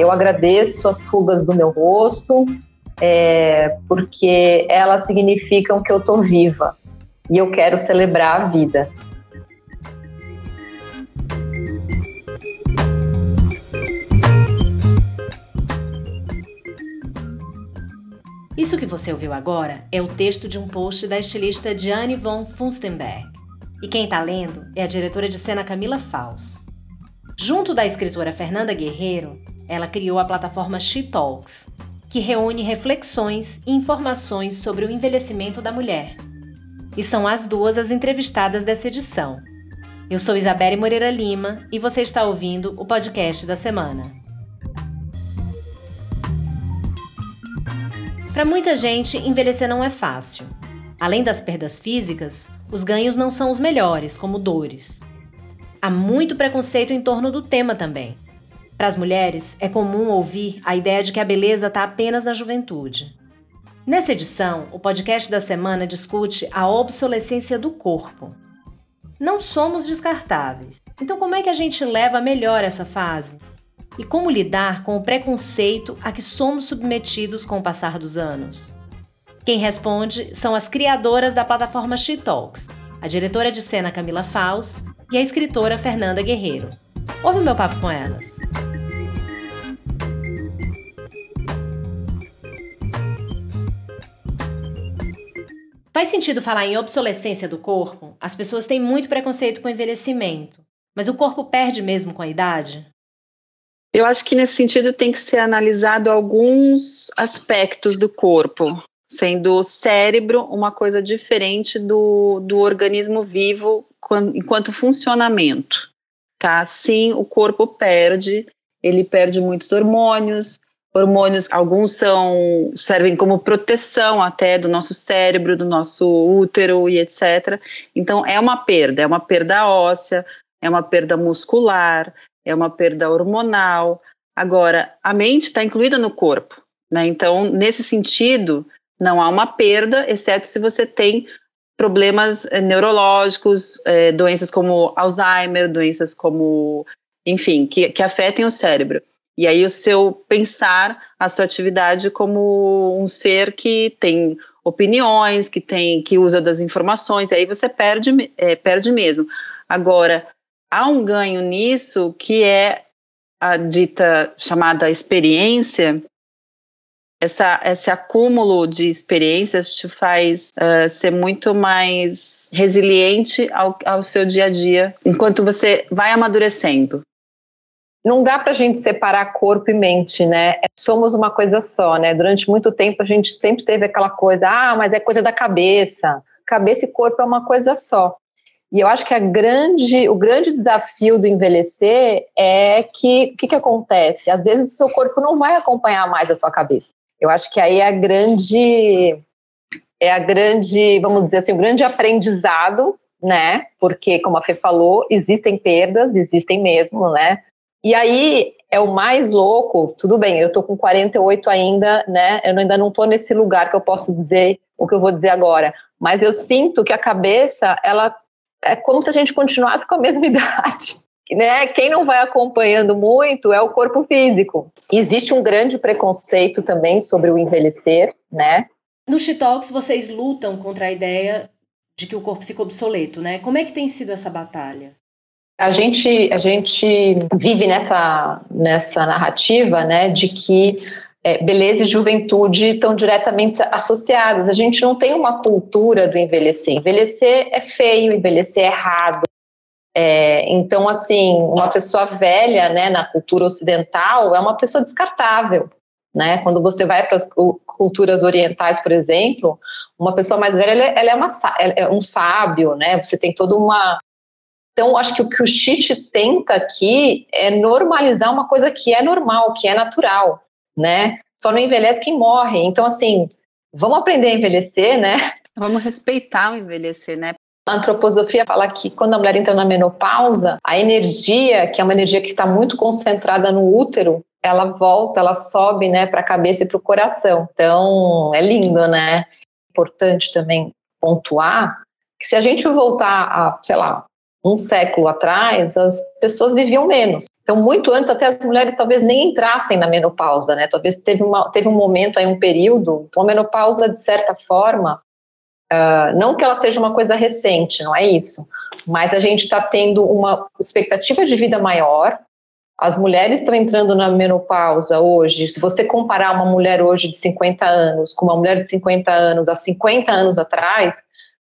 Eu agradeço as rugas do meu rosto, é, porque elas significam que eu estou viva e eu quero celebrar a vida. Isso que você ouviu agora é o texto de um post da estilista Diane von Funstenberg. E quem está lendo é a diretora de cena Camila Faus. Junto da escritora Fernanda Guerreiro, ela criou a plataforma She Talks, que reúne reflexões e informações sobre o envelhecimento da mulher. E são as duas as entrevistadas dessa edição. Eu sou Isabelle Moreira Lima e você está ouvindo o podcast da semana. Para muita gente, envelhecer não é fácil. Além das perdas físicas, os ganhos não são os melhores, como dores. Há muito preconceito em torno do tema também. Para as mulheres, é comum ouvir a ideia de que a beleza está apenas na juventude. Nessa edição, o podcast da semana discute a obsolescência do corpo. Não somos descartáveis. Então, como é que a gente leva melhor essa fase? E como lidar com o preconceito a que somos submetidos com o passar dos anos? Quem responde são as criadoras da plataforma She Talks, a diretora de cena Camila Faus e a escritora Fernanda Guerreiro. Ouve o meu papo com elas. Faz sentido falar em obsolescência do corpo? As pessoas têm muito preconceito com envelhecimento. Mas o corpo perde mesmo com a idade? Eu acho que nesse sentido tem que ser analisado alguns aspectos do corpo sendo o cérebro uma coisa diferente do, do organismo vivo enquanto funcionamento, tá? Sim, o corpo perde, ele perde muitos hormônios, hormônios, alguns são servem como proteção até do nosso cérebro, do nosso útero e etc. Então é uma perda, é uma perda óssea, é uma perda muscular, é uma perda hormonal. Agora, a mente está incluída no corpo, né? Então, nesse sentido, não há uma perda, exceto se você tem problemas eh, neurológicos, eh, doenças como Alzheimer, doenças como, enfim, que, que afetem o cérebro. E aí o seu pensar a sua atividade como um ser que tem opiniões, que tem, que usa das informações, aí você perde, é, perde mesmo. Agora, há um ganho nisso que é a dita chamada experiência, essa, esse acúmulo de experiências te faz uh, ser muito mais resiliente ao, ao seu dia a dia, enquanto você vai amadurecendo. Não dá para a gente separar corpo e mente, né? É, somos uma coisa só, né? Durante muito tempo a gente sempre teve aquela coisa, ah, mas é coisa da cabeça. Cabeça e corpo é uma coisa só. E eu acho que grande, o grande desafio do envelhecer é que o que, que acontece? Às vezes o seu corpo não vai acompanhar mais a sua cabeça. Eu acho que aí é a grande é a grande, vamos dizer assim, o grande aprendizado, né? Porque, como a Fê falou, existem perdas, existem mesmo, né? E aí é o mais louco, tudo bem, eu tô com 48 ainda, né? Eu ainda não tô nesse lugar que eu posso dizer o que eu vou dizer agora, mas eu sinto que a cabeça, ela é como se a gente continuasse com a mesma idade né, quem não vai acompanhando muito é o corpo físico. Existe um grande preconceito também sobre o envelhecer, né? No Talks vocês lutam contra a ideia de que o corpo fica obsoleto, né? Como é que tem sido essa batalha? A gente, a gente vive nessa, nessa narrativa, né, de que é, beleza e juventude estão diretamente associadas. A gente não tem uma cultura do envelhecer. Envelhecer é feio, envelhecer é errado, é, então, assim, uma pessoa velha, né, na cultura ocidental, é uma pessoa descartável, né? Quando você vai para as culturas orientais, por exemplo, uma pessoa mais velha, ela, é, é, uma, ela é um sábio, né? Você tem toda uma então, acho que o que o Chit tenta aqui é normalizar uma coisa que é normal, que é natural, né? Só não envelhece quem morre. Então, assim, vamos aprender a envelhecer, né? Vamos respeitar o envelhecer, né? A antroposofia fala que quando a mulher entra na menopausa, a energia, que é uma energia que está muito concentrada no útero, ela volta, ela sobe, né, para a cabeça e para o coração. Então, é lindo, né? Importante também pontuar que se a gente voltar a, sei lá, um século atrás, as pessoas viviam menos. Então, muito antes, até as mulheres talvez nem entrassem na menopausa, né? Talvez teve, uma, teve um momento aí, um período. Então, a menopausa, de certa forma, uh, não que ela seja uma coisa recente, não é isso, mas a gente está tendo uma expectativa de vida maior. As mulheres estão entrando na menopausa hoje. Se você comparar uma mulher hoje de 50 anos com uma mulher de 50 anos há 50 anos atrás,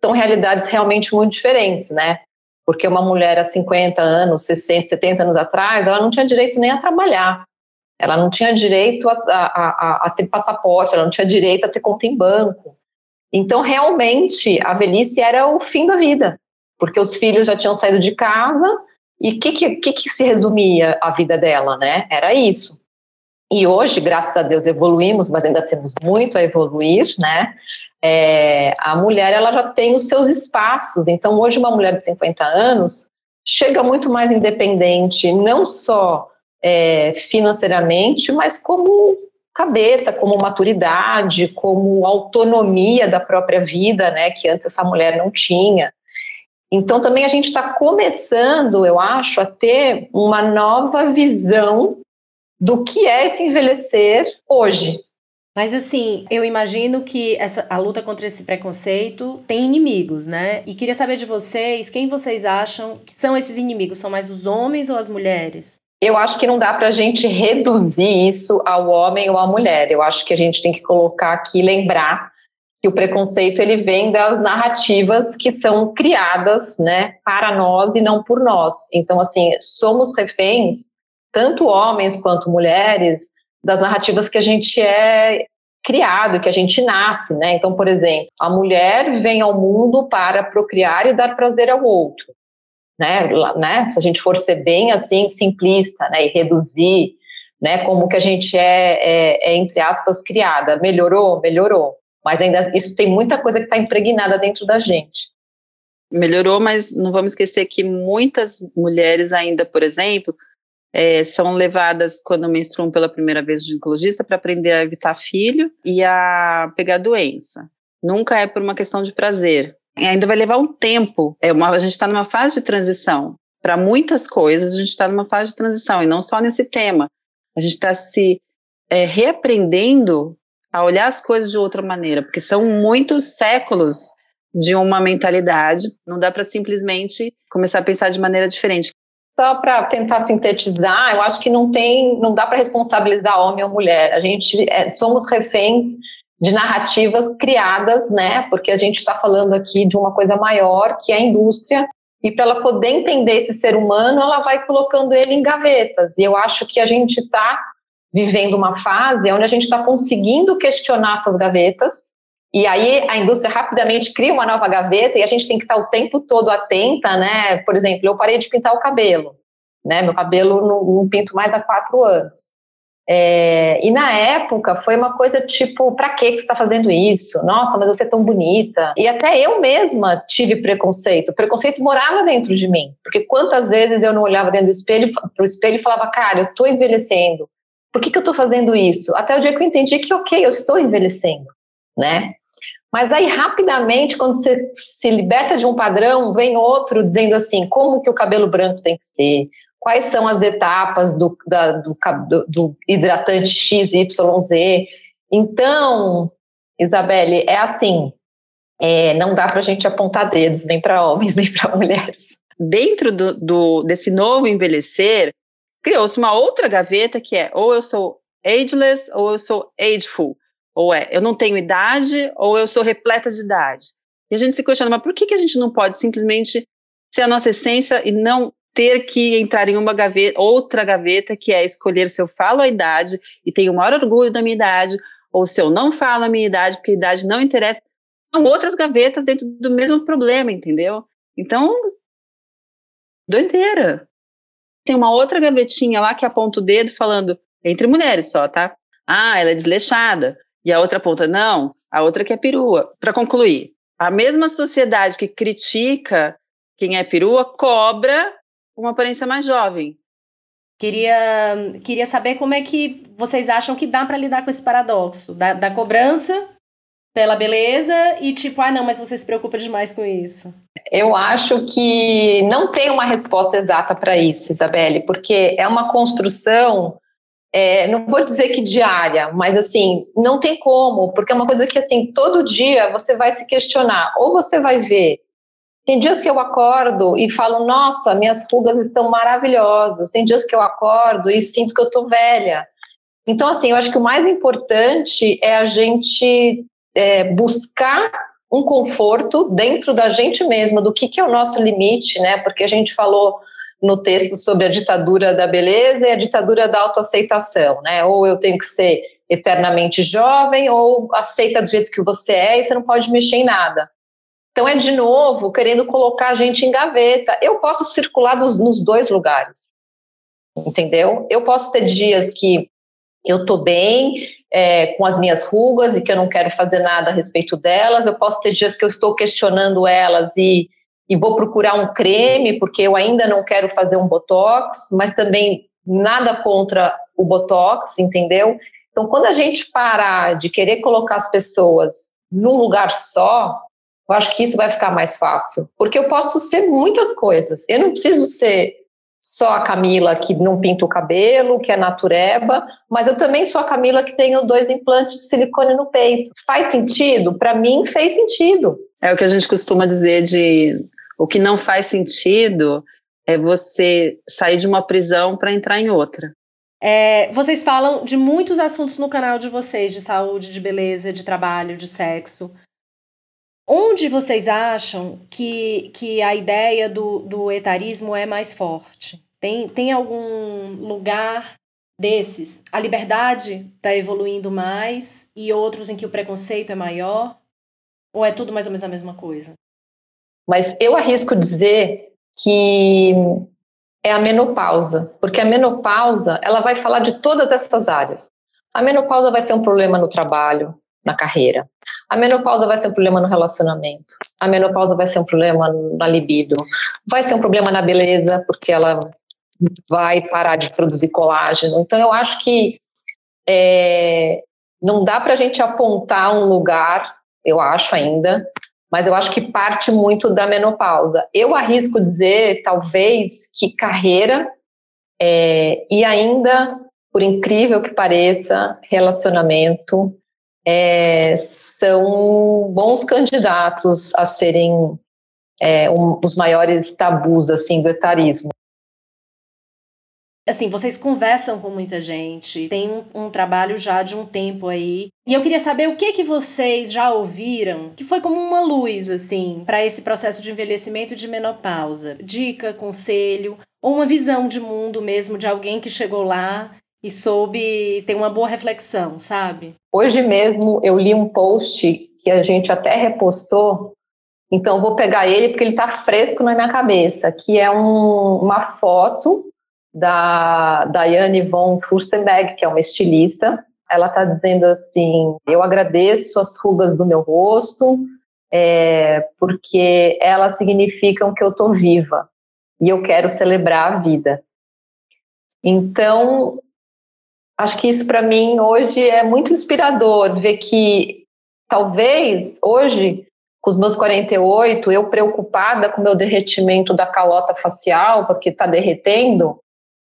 são realidades realmente muito diferentes, né? Porque uma mulher há 50 anos, 60, 70 anos atrás, ela não tinha direito nem a trabalhar. Ela não tinha direito a, a, a, a ter passaporte, ela não tinha direito a ter conta em banco. Então, realmente, a velhice era o fim da vida, porque os filhos já tinham saído de casa e o que, que, que, se resumia a vida dela, né? Era isso. E hoje, graças a Deus, evoluímos, mas ainda temos muito a evoluir, né? É, a mulher ela já tem os seus espaços. Então, hoje, uma mulher de 50 anos chega muito mais independente, não só é, financeiramente, mas como cabeça, como maturidade, como autonomia da própria vida, né, que antes essa mulher não tinha. Então, também a gente está começando, eu acho, a ter uma nova visão do que é esse envelhecer hoje, mas assim, eu imagino que essa, a luta contra esse preconceito tem inimigos, né? E queria saber de vocês, quem vocês acham que são esses inimigos? São mais os homens ou as mulheres? Eu acho que não dá para a gente reduzir isso ao homem ou à mulher. Eu acho que a gente tem que colocar aqui, lembrar que o preconceito ele vem das narrativas que são criadas, né, para nós e não por nós. Então, assim, somos reféns, tanto homens quanto mulheres, das narrativas que a gente é criado, que a gente nasce, né? Então, por exemplo, a mulher vem ao mundo para procriar e dar prazer ao outro, né? né? Se a gente for ser bem assim simplista, né, e reduzir, né, como que a gente é, é, é entre aspas criada, melhorou, melhorou, mas ainda isso tem muita coisa que está impregnada dentro da gente. Melhorou, mas não vamos esquecer que muitas mulheres ainda, por exemplo, é, são levadas quando menstruam pela primeira vez o ginecologista para aprender a evitar filho e a pegar doença. Nunca é por uma questão de prazer. E ainda vai levar um tempo. É uma, a gente está numa fase de transição. Para muitas coisas, a gente está numa fase de transição, e não só nesse tema. A gente está se é, reaprendendo a olhar as coisas de outra maneira, porque são muitos séculos de uma mentalidade, não dá para simplesmente começar a pensar de maneira diferente só para tentar sintetizar, eu acho que não tem, não dá para responsabilizar homem ou mulher. A gente é, somos reféns de narrativas criadas, né? Porque a gente está falando aqui de uma coisa maior que é a indústria. E para ela poder entender esse ser humano, ela vai colocando ele em gavetas. E eu acho que a gente está vivendo uma fase onde a gente está conseguindo questionar essas gavetas e aí a indústria rapidamente cria uma nova gaveta e a gente tem que estar o tempo todo atenta, né? Por exemplo, eu parei de pintar o cabelo, né? Meu cabelo não, não pinto mais há quatro anos. É, e na época foi uma coisa tipo, para que você está fazendo isso? Nossa, mas você é tão bonita. E até eu mesma tive preconceito. O preconceito morava dentro de mim, porque quantas vezes eu não olhava dentro do espelho, pro espelho e falava, cara, eu estou envelhecendo. Por que, que eu estou fazendo isso? Até o dia que eu entendi que, ok, eu estou envelhecendo, né? Mas aí, rapidamente, quando você se liberta de um padrão, vem outro dizendo assim, como que o cabelo branco tem que ser, quais são as etapas do, da, do, do, hidratante XYZ. Então, Isabelle, é assim, é, não dá para a gente apontar dedos nem para homens nem para mulheres. Dentro do, do, desse novo envelhecer, criou-se uma outra gaveta que é ou eu sou ageless ou eu sou ageful. Ou é, eu não tenho idade, ou eu sou repleta de idade. E a gente se questiona, mas por que, que a gente não pode simplesmente ser a nossa essência e não ter que entrar em uma gaveta, outra gaveta, que é escolher se eu falo a idade e tenho o maior orgulho da minha idade, ou se eu não falo a minha idade, porque a idade não interessa. São outras gavetas dentro do mesmo problema, entendeu? Então, doideira. Tem uma outra gavetinha lá que aponta o dedo falando, entre mulheres só, tá? Ah, ela é desleixada e a outra ponta não, a outra que é perua. Para concluir, a mesma sociedade que critica quem é perua cobra uma aparência mais jovem. Queria, queria saber como é que vocês acham que dá para lidar com esse paradoxo da, da cobrança pela beleza e tipo, ah, não, mas você se preocupa demais com isso? Eu acho que não tem uma resposta exata para isso, Isabelle, porque é uma construção, é, não vou dizer que diária, mas assim, não tem como, porque é uma coisa que assim, todo dia você vai se questionar, ou você vai ver. Tem dias que eu acordo e falo, nossa, minhas rugas estão maravilhosas. Tem dias que eu acordo e sinto que eu tô velha. Então, assim, eu acho que o mais importante é a gente é, buscar um conforto dentro da gente mesma, do que, que é o nosso limite, né? Porque a gente falou no texto sobre a ditadura da beleza e a ditadura da autoaceitação, né? Ou eu tenho que ser eternamente jovem, ou aceita do jeito que você é e você não pode mexer em nada. Então é de novo querendo colocar a gente em gaveta. Eu posso circular nos, nos dois lugares, entendeu? Eu posso ter dias que eu tô bem, é, com as minhas rugas e que eu não quero fazer nada a respeito delas. Eu posso ter dias que eu estou questionando elas e, e vou procurar um creme, porque eu ainda não quero fazer um botox, mas também nada contra o botox, entendeu? Então, quando a gente parar de querer colocar as pessoas num lugar só, eu acho que isso vai ficar mais fácil. Porque eu posso ser muitas coisas. Eu não preciso ser só a Camila que não pinta o cabelo, que é natureba, mas eu também sou a Camila que tenho dois implantes de silicone no peito. Faz sentido? Para mim, fez sentido. É o que a gente costuma dizer de o que não faz sentido é você sair de uma prisão para entrar em outra. É, vocês falam de muitos assuntos no canal de vocês, de saúde, de beleza, de trabalho, de sexo. Onde vocês acham que, que a ideia do, do etarismo é mais forte? Tem, tem algum lugar desses? A liberdade está evoluindo mais e outros em que o preconceito é maior? Ou é tudo mais ou menos a mesma coisa? Mas eu arrisco dizer que é a menopausa, porque a menopausa ela vai falar de todas essas áreas. A menopausa vai ser um problema no trabalho, na carreira. A menopausa vai ser um problema no relacionamento. A menopausa vai ser um problema na libido. Vai ser um problema na beleza, porque ela vai parar de produzir colágeno. Então, eu acho que é, não dá para a gente apontar um lugar, eu acho ainda, mas eu acho que parte muito da menopausa. Eu arrisco dizer, talvez, que carreira é, e ainda, por incrível que pareça, relacionamento é, são bons candidatos a serem é, um, os maiores tabus assim do etarismo. Assim, vocês conversam com muita gente, tem um, um, trabalho já de um tempo aí. E eu queria saber o que que vocês já ouviram, que foi como uma luz, assim, para esse processo de envelhecimento e de menopausa. Dica, conselho, ou uma visão de mundo mesmo de alguém que chegou lá e soube ter uma boa reflexão, sabe? Hoje mesmo eu li um post que a gente até repostou, então vou pegar ele porque ele está fresco na minha cabeça, que é um, uma foto da Diane von Furstenberg, que é uma estilista. Ela está dizendo assim: Eu agradeço as rugas do meu rosto, é, porque elas significam que eu estou viva e eu quero celebrar a vida. Então, acho que isso para mim hoje é muito inspirador ver que talvez hoje com os meus 48, eu preocupada com o meu derretimento da calota facial, porque está derretendo,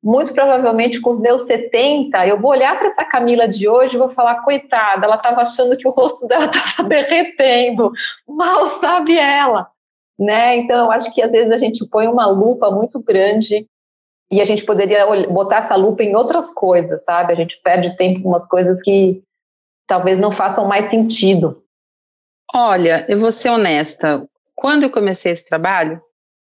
muito provavelmente com os meus 70, eu vou olhar para essa Camila de hoje e vou falar, coitada, ela estava achando que o rosto dela estava derretendo, mal sabe ela, né? Então, eu acho que às vezes a gente põe uma lupa muito grande e a gente poderia botar essa lupa em outras coisas, sabe? A gente perde tempo com umas coisas que talvez não façam mais sentido. Olha, eu vou ser honesta. Quando eu comecei esse trabalho,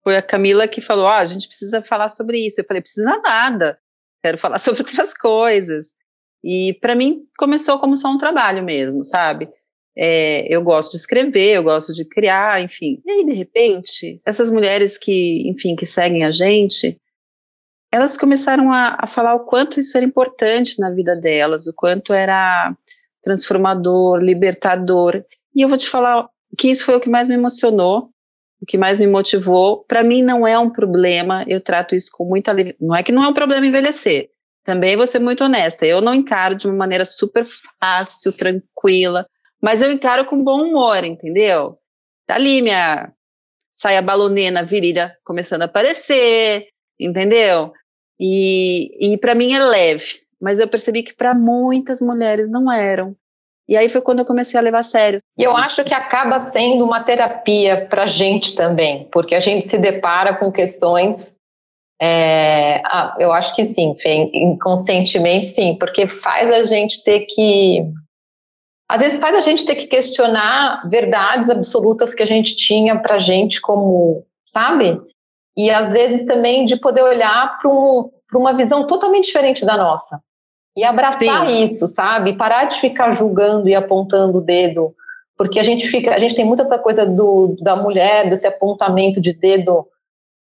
foi a Camila que falou: ah, a gente precisa falar sobre isso. Eu falei: precisa nada, quero falar sobre outras coisas. E para mim começou como só um trabalho mesmo, sabe? É, eu gosto de escrever, eu gosto de criar, enfim. E aí, de repente, essas mulheres que, enfim, que seguem a gente, elas começaram a, a falar o quanto isso era importante na vida delas, o quanto era transformador, libertador. E eu vou te falar que isso foi o que mais me emocionou, o que mais me motivou. Para mim não é um problema, eu trato isso com muita não é que não é um problema envelhecer. Também vou ser muito honesta, eu não encaro de uma maneira super fácil, tranquila, Mas eu encaro com bom humor, entendeu? Tá ali minha saia balonena, virilha começando a aparecer, entendeu? E, e para mim é leve, mas eu percebi que para muitas mulheres não eram. E aí foi quando eu comecei a levar a sério. E eu acho que acaba sendo uma terapia para a gente também, porque a gente se depara com questões. É, ah, eu acho que sim, inconscientemente sim, porque faz a gente ter que. Às vezes faz a gente ter que questionar verdades absolutas que a gente tinha para gente como, sabe? E às vezes também de poder olhar para um, uma visão totalmente diferente da nossa. E abraçar Sim. isso, sabe? Parar de ficar julgando e apontando o dedo, porque a gente fica, a gente tem muito essa coisa do, da mulher, desse apontamento de dedo.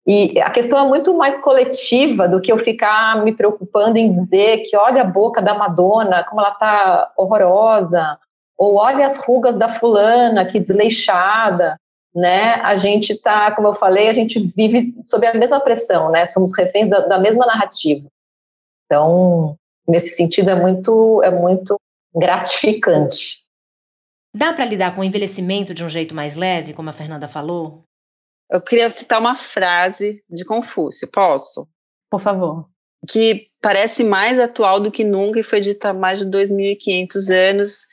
E a questão é muito mais coletiva do que eu ficar me preocupando em dizer que olha a boca da Madonna, como ela tá horrorosa, ou olha as rugas da fulana, que desleixada, né? A gente tá, como eu falei, a gente vive sob a mesma pressão, né? Somos reféns da, da mesma narrativa. Então, nesse sentido é muito é muito gratificante. Dá para lidar com o envelhecimento de um jeito mais leve, como a Fernanda falou? Eu queria citar uma frase de Confúcio, posso? Por favor. Que parece mais atual do que nunca e foi dita há mais de 2.500 anos.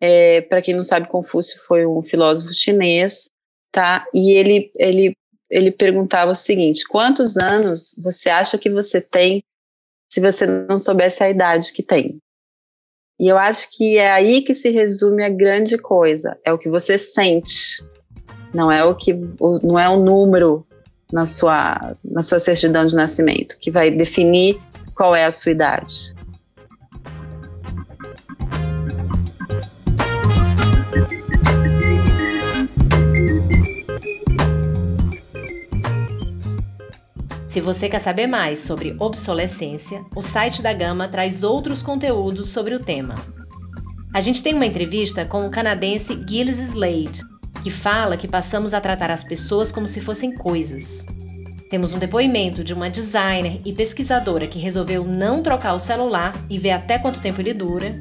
É, para quem não sabe, Confúcio foi um filósofo chinês, tá? E ele, ele, ele perguntava o seguinte: quantos anos você acha que você tem se você não soubesse a idade que tem. E eu acho que é aí que se resume a grande coisa, é o que você sente. Não é o que não é o número na sua na sua certidão de nascimento que vai definir qual é a sua idade. Se você quer saber mais sobre obsolescência, o site da Gama traz outros conteúdos sobre o tema. A gente tem uma entrevista com o canadense Gilles Slade, que fala que passamos a tratar as pessoas como se fossem coisas. Temos um depoimento de uma designer e pesquisadora que resolveu não trocar o celular e ver até quanto tempo ele dura.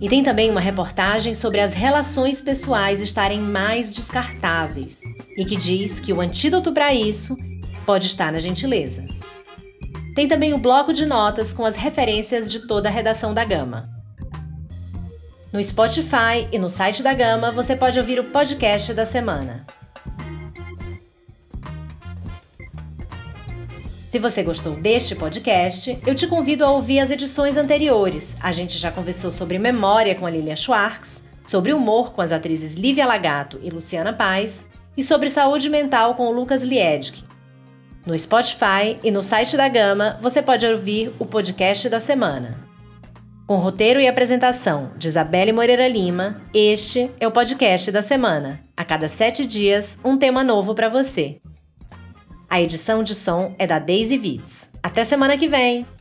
E tem também uma reportagem sobre as relações pessoais estarem mais descartáveis e que diz que o antídoto para isso pode estar na gentileza. Tem também o bloco de notas com as referências de toda a redação da Gama. No Spotify e no site da Gama você pode ouvir o podcast da semana. Se você gostou deste podcast, eu te convido a ouvir as edições anteriores. A gente já conversou sobre memória com a Lilia Schwartz, sobre humor com as atrizes Lívia Lagato e Luciana Paz, e sobre saúde mental com o Lucas Liedg, no Spotify e no site da Gama você pode ouvir o podcast da semana. Com roteiro e apresentação de Isabelle Moreira Lima, este é o podcast da semana. A cada sete dias, um tema novo para você. A edição de som é da Daisy Vitz. Até semana que vem!